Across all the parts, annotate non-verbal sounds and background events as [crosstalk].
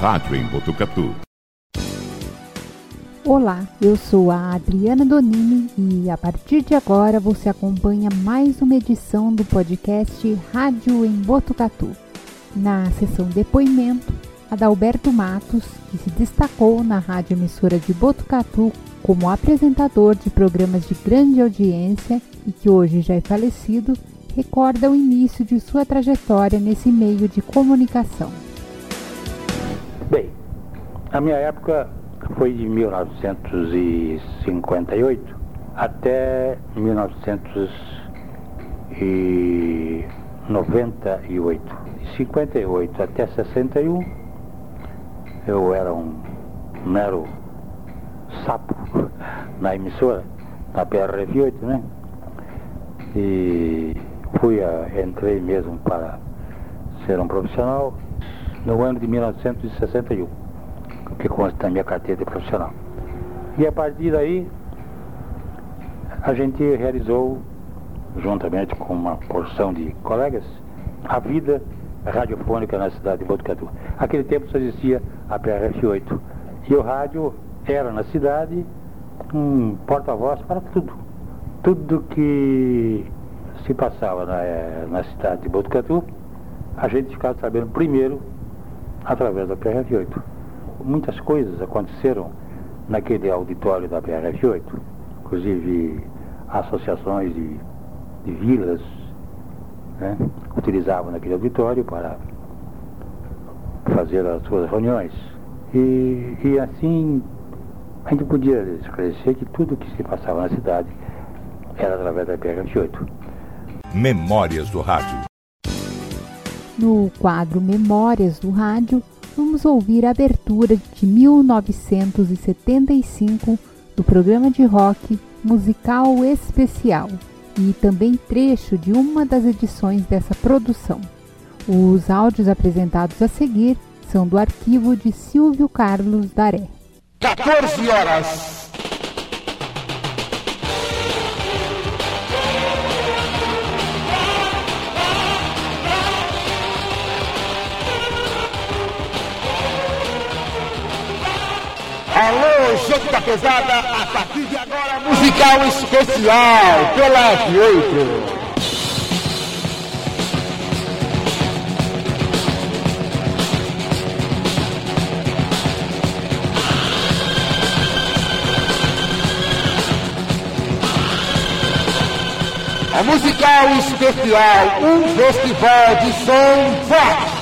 rádio em Botucatu. Olá, eu sou a Adriana Donini e a partir de agora você acompanha mais uma edição do podcast Rádio em Botucatu. Na sessão Depoimento, Adalberto Matos, que se destacou na rádio emissora de Botucatu como apresentador de programas de grande audiência e que hoje já é falecido, recorda o início de sua trajetória nesse meio de comunicação. A minha época foi de 1958 até 1998. De 58 até 61, eu era um mero sapo [laughs] na emissora, na PRF8, né? E fui a, entrei mesmo para ser um profissional no ano de 1961, que consta na minha carteira profissional. E a partir daí, a gente realizou, juntamente com uma porção de colegas, a vida radiofônica na cidade de Botucatu. Aquele tempo só existia a PRF8. E o rádio era na cidade um porta-voz para tudo. Tudo que se passava na, eh, na cidade de Botucatu, a gente ficava sabendo primeiro através da PRF8. Muitas coisas aconteceram naquele auditório da PRF8, inclusive associações de, de vilas né, utilizavam naquele auditório para fazer as suas reuniões. E, e assim a gente podia esclarecer que tudo que se passava na cidade era através da PRF8. Memórias do Rádio. No quadro Memórias do Rádio, vamos ouvir a abertura de 1975 do programa de rock Musical Especial e também trecho de uma das edições dessa produção. Os áudios apresentados a seguir são do arquivo de Silvio Carlos Daré. 14 horas. Alô, gente da pesada, a partir de agora, musical especial pela F8. A musical especial, um festival de som forte.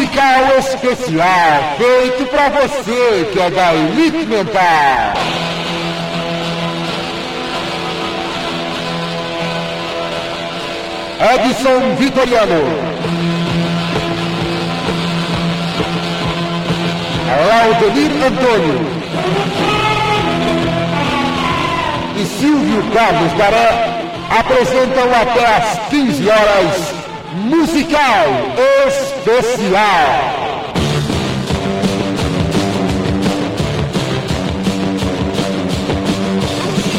Musical especial feito para você que é da Elite Mental. Edson Vitoriano. Laudenir Antônio. E Silvio Carlos Daré apresentam até às 15 horas musical especial.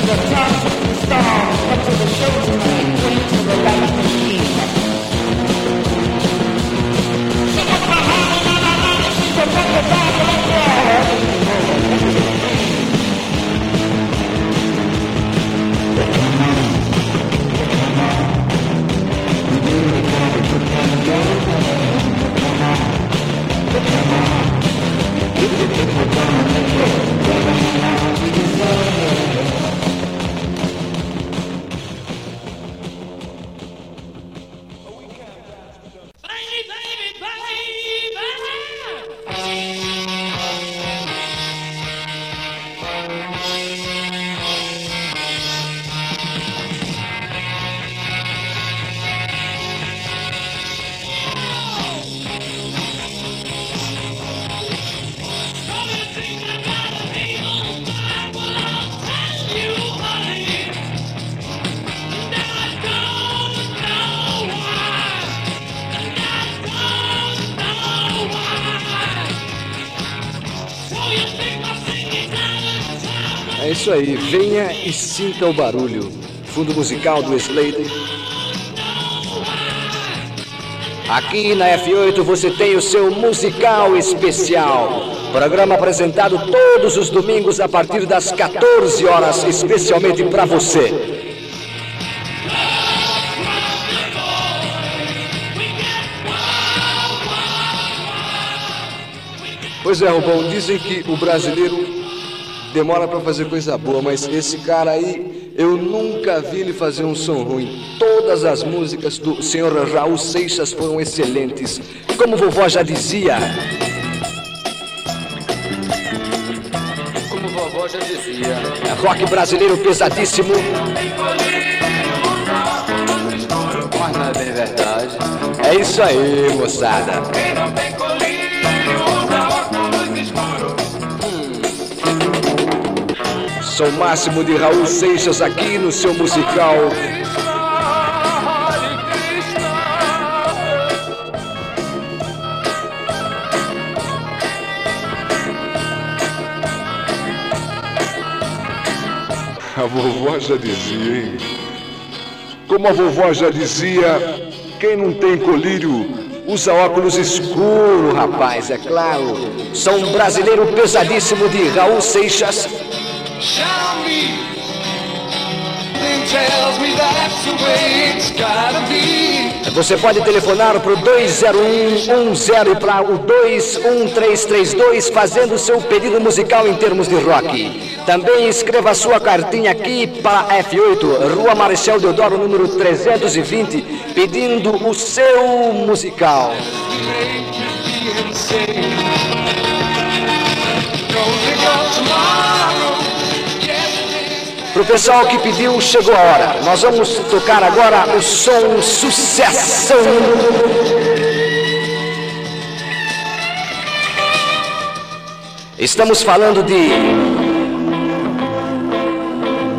The time to É isso aí, venha e sinta o barulho. Fundo musical do Slade. Aqui na F8 você tem o seu musical especial. Programa apresentado todos os domingos a partir das 14 horas, especialmente para você. Pois é, Rubão, dizem que o brasileiro demora para fazer coisa boa, mas esse cara aí, eu nunca vi ele fazer um som ruim. Todas as músicas do senhor Raul Seixas foram excelentes. Como vovó já dizia. Como vovó já dizia. Rock brasileiro pesadíssimo. Mas não é bem verdade. É isso aí, moçada. Sou o máximo de Raul Seixas aqui no seu musical. A vovó já dizia, hein? Como a vovó já dizia, quem não tem colírio usa óculos escuro, rapaz, é claro. Sou um brasileiro pesadíssimo de Raul Seixas. Você pode telefonar para o 20110 e para o 21332 fazendo seu pedido musical em termos de rock. Também escreva sua cartinha aqui para F8, Rua Marechal Deodoro, número 320, pedindo o seu musical. Pro pessoal que pediu, chegou a hora. Nós vamos tocar agora o som Sucessão. Estamos falando de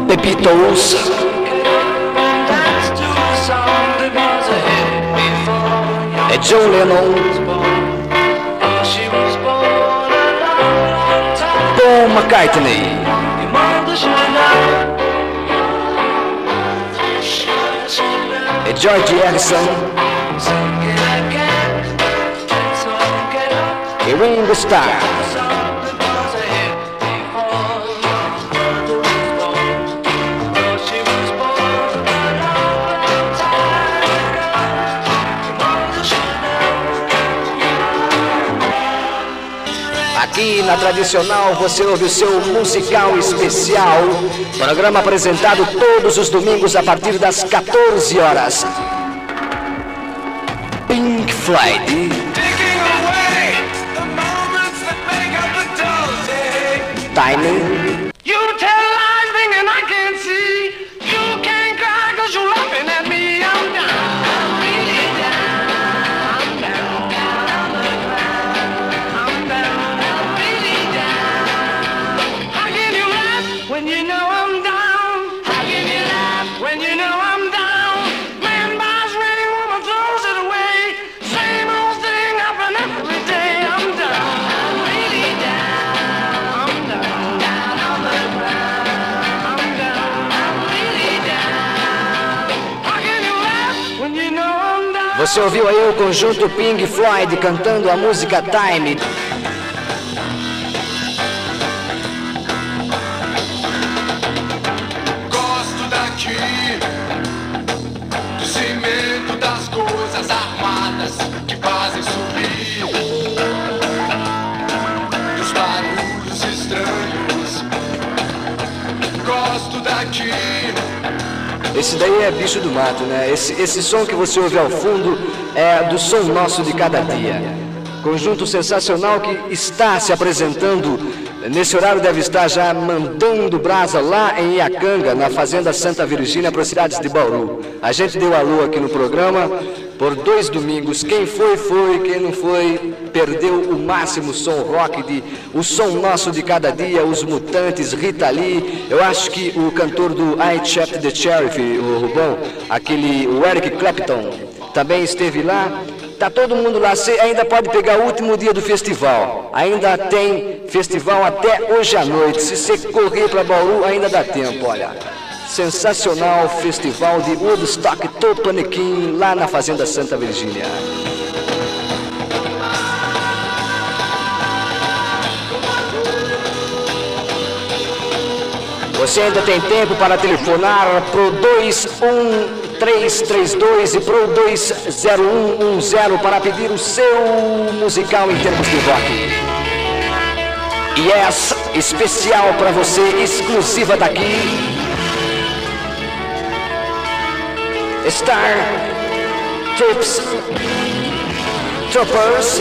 Beatles. É John Lennon. Paul McCartney. Georgie Jackson. He ring the. Aqui na Tradicional você ouve o seu musical especial. Programa apresentado todos os domingos a partir das 14 horas. Pink Floyd. Timing. Você ouviu aí o conjunto Pink Floyd cantando a música Time. Gosto daqui, do cimento das coisas armadas Esse daí é bicho do mato, né? Esse, esse som que você ouve ao fundo é do som nosso de cada dia. Conjunto sensacional que está se apresentando. Nesse horário deve estar já mandando brasa lá em Iacanga, na Fazenda Santa Virgínia, para as cidades de Bauru. A gente deu a lua aqui no programa por dois domingos. Quem foi, foi. Quem não foi, perdeu o máximo som rock de o som nosso de cada dia, os Mutantes, Rita Lee. Eu acho que o cantor do I Chapped the Sheriff, o Rubão, aquele o Eric Clapton, também esteve lá. Tá todo mundo lá, você ainda pode pegar o último dia do festival. Ainda tem festival até hoje à noite. Se você correr para Bauru, ainda dá tempo, olha. Sensacional festival de Woodstock Tupaniquim lá na Fazenda Santa Virgínia. Você ainda tem tempo para telefonar pro 21332 e pro 20110 para pedir o seu musical em termos de rock. Yes, especial para você, exclusiva daqui. Star Trips Troopers.